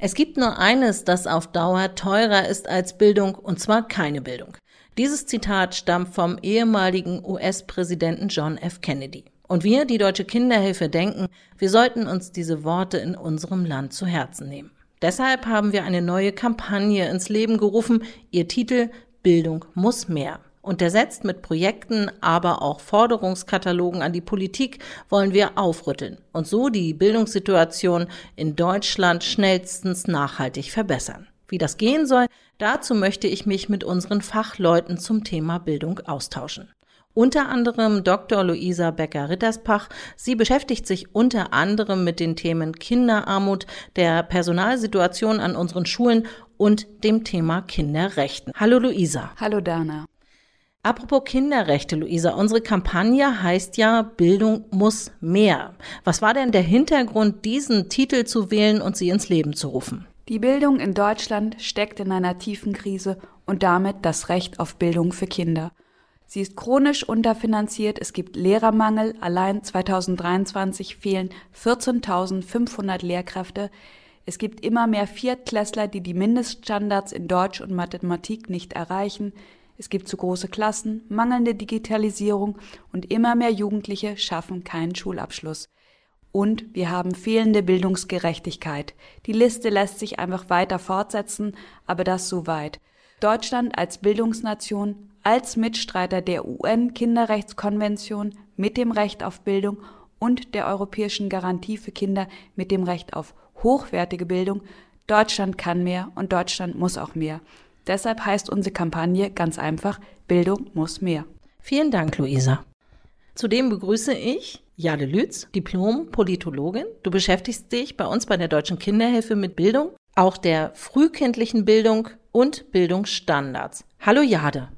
Es gibt nur eines, das auf Dauer teurer ist als Bildung, und zwar keine Bildung. Dieses Zitat stammt vom ehemaligen US-Präsidenten John F. Kennedy. Und wir, die Deutsche Kinderhilfe, denken, wir sollten uns diese Worte in unserem Land zu Herzen nehmen. Deshalb haben wir eine neue Kampagne ins Leben gerufen. Ihr Titel Bildung muss mehr. Untersetzt mit Projekten, aber auch Forderungskatalogen an die Politik wollen wir aufrütteln und so die Bildungssituation in Deutschland schnellstens nachhaltig verbessern. Wie das gehen soll, dazu möchte ich mich mit unseren Fachleuten zum Thema Bildung austauschen. Unter anderem Dr. Luisa Becker-Ritterspach. Sie beschäftigt sich unter anderem mit den Themen Kinderarmut, der Personalsituation an unseren Schulen und dem Thema Kinderrechten. Hallo Luisa. Hallo Dana. Apropos Kinderrechte, Luisa, unsere Kampagne heißt ja Bildung muss mehr. Was war denn der Hintergrund, diesen Titel zu wählen und sie ins Leben zu rufen? Die Bildung in Deutschland steckt in einer tiefen Krise und damit das Recht auf Bildung für Kinder. Sie ist chronisch unterfinanziert, es gibt Lehrermangel, allein 2023 fehlen 14.500 Lehrkräfte, es gibt immer mehr Viertklässler, die die Mindeststandards in Deutsch und Mathematik nicht erreichen, es gibt zu große Klassen, mangelnde Digitalisierung und immer mehr Jugendliche schaffen keinen Schulabschluss. Und wir haben fehlende Bildungsgerechtigkeit. Die Liste lässt sich einfach weiter fortsetzen, aber das so weit. Deutschland als Bildungsnation, als Mitstreiter der UN-Kinderrechtskonvention mit dem Recht auf Bildung und der Europäischen Garantie für Kinder mit dem Recht auf hochwertige Bildung. Deutschland kann mehr und Deutschland muss auch mehr. Deshalb heißt unsere Kampagne ganz einfach, Bildung muss mehr. Vielen Dank, Luisa. Zudem begrüße ich Jade Lütz, Diplom-Politologin. Du beschäftigst dich bei uns bei der Deutschen Kinderhilfe mit Bildung, auch der frühkindlichen Bildung und Bildungsstandards. Hallo Jade.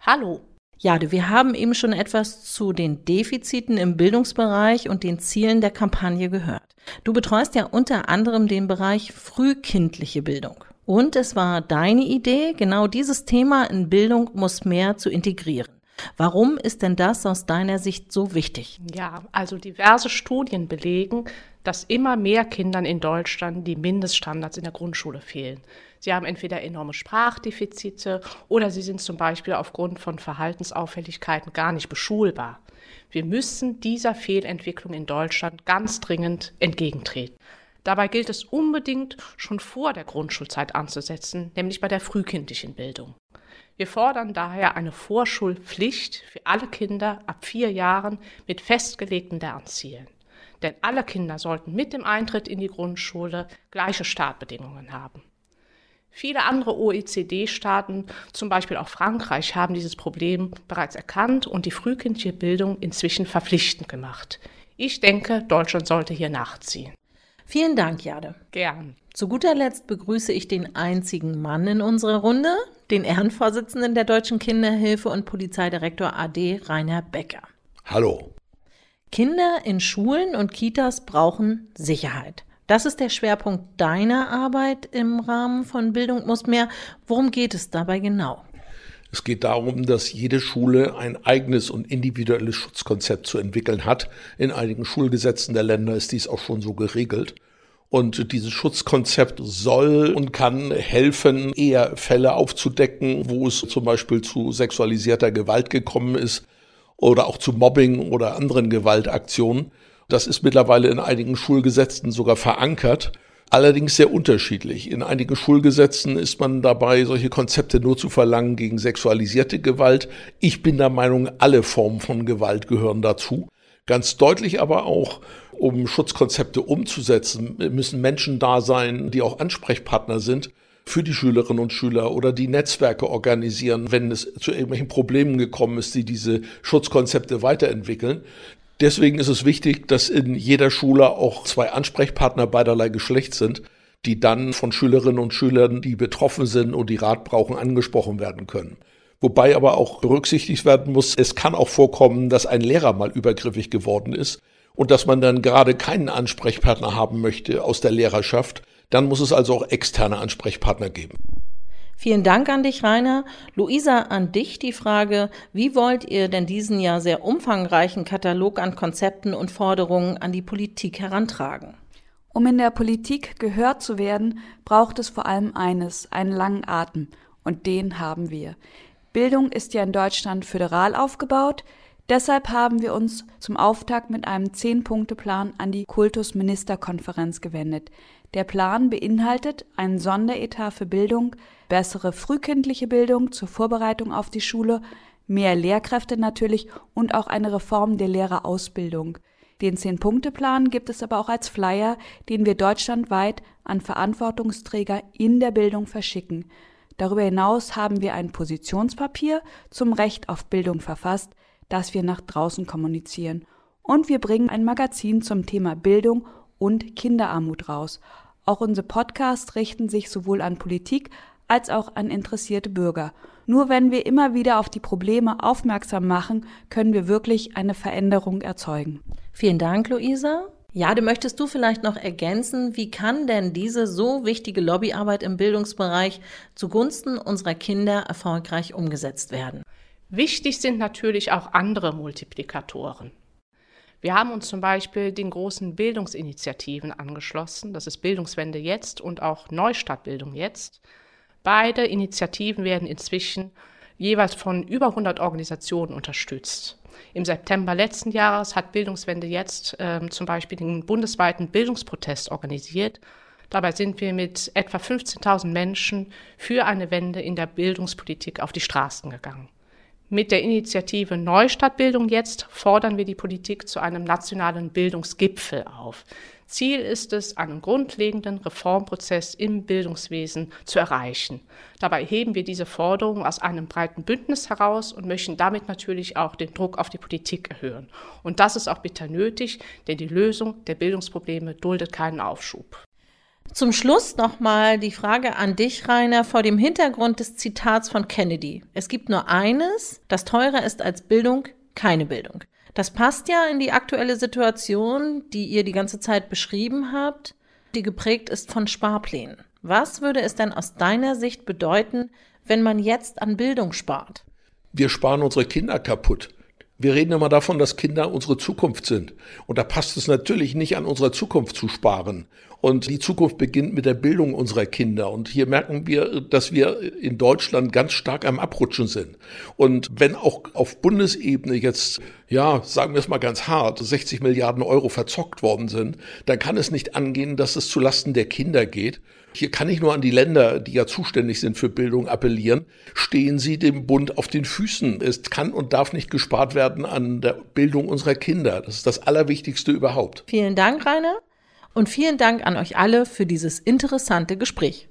Hallo. Jade, wir haben eben schon etwas zu den Defiziten im Bildungsbereich und den Zielen der Kampagne gehört. Du betreust ja unter anderem den Bereich frühkindliche Bildung. Und es war deine Idee, genau dieses Thema in Bildung muss mehr zu integrieren. Warum ist denn das aus deiner Sicht so wichtig? Ja, also diverse Studien belegen, dass immer mehr Kindern in Deutschland die Mindeststandards in der Grundschule fehlen. Sie haben entweder enorme Sprachdefizite oder sie sind zum Beispiel aufgrund von Verhaltensauffälligkeiten gar nicht beschulbar. Wir müssen dieser Fehlentwicklung in Deutschland ganz dringend entgegentreten. Dabei gilt es unbedingt schon vor der Grundschulzeit anzusetzen, nämlich bei der frühkindlichen Bildung. Wir fordern daher eine Vorschulpflicht für alle Kinder ab vier Jahren mit festgelegten Lernzielen. Denn alle Kinder sollten mit dem Eintritt in die Grundschule gleiche Startbedingungen haben. Viele andere OECD-Staaten, zum Beispiel auch Frankreich, haben dieses Problem bereits erkannt und die frühkindliche Bildung inzwischen verpflichtend gemacht. Ich denke, Deutschland sollte hier nachziehen. Vielen Dank, Jade. Gern. Zu guter Letzt begrüße ich den einzigen Mann in unserer Runde, den Ehrenvorsitzenden der Deutschen Kinderhilfe und Polizeidirektor AD Rainer Becker. Hallo. Kinder in Schulen und Kitas brauchen Sicherheit. Das ist der Schwerpunkt deiner Arbeit im Rahmen von Bildung muss mehr. Worum geht es dabei genau? Es geht darum, dass jede Schule ein eigenes und individuelles Schutzkonzept zu entwickeln hat. In einigen Schulgesetzen der Länder ist dies auch schon so geregelt. Und dieses Schutzkonzept soll und kann helfen, eher Fälle aufzudecken, wo es zum Beispiel zu sexualisierter Gewalt gekommen ist oder auch zu Mobbing oder anderen Gewaltaktionen. Das ist mittlerweile in einigen Schulgesetzen sogar verankert allerdings sehr unterschiedlich. In einigen Schulgesetzen ist man dabei, solche Konzepte nur zu verlangen gegen sexualisierte Gewalt. Ich bin der Meinung, alle Formen von Gewalt gehören dazu. Ganz deutlich aber auch, um Schutzkonzepte umzusetzen, müssen Menschen da sein, die auch Ansprechpartner sind für die Schülerinnen und Schüler oder die Netzwerke organisieren, wenn es zu irgendwelchen Problemen gekommen ist, die diese Schutzkonzepte weiterentwickeln. Deswegen ist es wichtig, dass in jeder Schule auch zwei Ansprechpartner beiderlei Geschlecht sind, die dann von Schülerinnen und Schülern, die betroffen sind und die Rat brauchen, angesprochen werden können. Wobei aber auch berücksichtigt werden muss, es kann auch vorkommen, dass ein Lehrer mal übergriffig geworden ist und dass man dann gerade keinen Ansprechpartner haben möchte aus der Lehrerschaft. Dann muss es also auch externe Ansprechpartner geben. Vielen Dank an dich, Rainer. Luisa, an dich die Frage, wie wollt ihr denn diesen ja sehr umfangreichen Katalog an Konzepten und Forderungen an die Politik herantragen? Um in der Politik gehört zu werden, braucht es vor allem eines, einen langen Atem. Und den haben wir. Bildung ist ja in Deutschland föderal aufgebaut. Deshalb haben wir uns zum Auftakt mit einem Zehn-Punkte-Plan an die Kultusministerkonferenz gewendet. Der Plan beinhaltet einen Sonderetat für Bildung, bessere frühkindliche Bildung zur Vorbereitung auf die Schule, mehr Lehrkräfte natürlich und auch eine Reform der Lehrerausbildung. Den Zehn-Punkte-Plan gibt es aber auch als Flyer, den wir deutschlandweit an Verantwortungsträger in der Bildung verschicken. Darüber hinaus haben wir ein Positionspapier zum Recht auf Bildung verfasst, das wir nach draußen kommunizieren. Und wir bringen ein Magazin zum Thema Bildung und Kinderarmut raus. Auch unsere Podcasts richten sich sowohl an Politik als auch an interessierte Bürger. Nur wenn wir immer wieder auf die Probleme aufmerksam machen, können wir wirklich eine Veränderung erzeugen. Vielen Dank, Luisa. Ja, du möchtest du vielleicht noch ergänzen, wie kann denn diese so wichtige Lobbyarbeit im Bildungsbereich zugunsten unserer Kinder erfolgreich umgesetzt werden? Wichtig sind natürlich auch andere Multiplikatoren. Wir haben uns zum Beispiel den großen Bildungsinitiativen angeschlossen. Das ist Bildungswende jetzt und auch Neustartbildung jetzt. Beide Initiativen werden inzwischen jeweils von über 100 Organisationen unterstützt. Im September letzten Jahres hat Bildungswende jetzt ähm, zum Beispiel den bundesweiten Bildungsprotest organisiert. Dabei sind wir mit etwa 15.000 Menschen für eine Wende in der Bildungspolitik auf die Straßen gegangen. Mit der Initiative Neustadtbildung jetzt fordern wir die Politik zu einem nationalen Bildungsgipfel auf. Ziel ist es, einen grundlegenden Reformprozess im Bildungswesen zu erreichen. Dabei heben wir diese Forderung aus einem breiten Bündnis heraus und möchten damit natürlich auch den Druck auf die Politik erhöhen. Und das ist auch bitter nötig, denn die Lösung der Bildungsprobleme duldet keinen Aufschub. Zum Schluss nochmal die Frage an dich, Rainer, vor dem Hintergrund des Zitats von Kennedy. Es gibt nur eines, das teurer ist als Bildung, keine Bildung. Das passt ja in die aktuelle Situation, die ihr die ganze Zeit beschrieben habt, die geprägt ist von Sparplänen. Was würde es denn aus deiner Sicht bedeuten, wenn man jetzt an Bildung spart? Wir sparen unsere Kinder kaputt. Wir reden immer davon, dass Kinder unsere Zukunft sind. Und da passt es natürlich nicht an unserer Zukunft zu sparen. Und die Zukunft beginnt mit der Bildung unserer Kinder. Und hier merken wir, dass wir in Deutschland ganz stark am Abrutschen sind. Und wenn auch auf Bundesebene jetzt, ja, sagen wir es mal ganz hart, 60 Milliarden Euro verzockt worden sind, dann kann es nicht angehen, dass es zulasten der Kinder geht. Hier kann ich nur an die Länder, die ja zuständig sind für Bildung, appellieren. Stehen Sie dem Bund auf den Füßen. Es kann und darf nicht gespart werden an der Bildung unserer Kinder. Das ist das Allerwichtigste überhaupt. Vielen Dank, Rainer. Und vielen Dank an euch alle für dieses interessante Gespräch.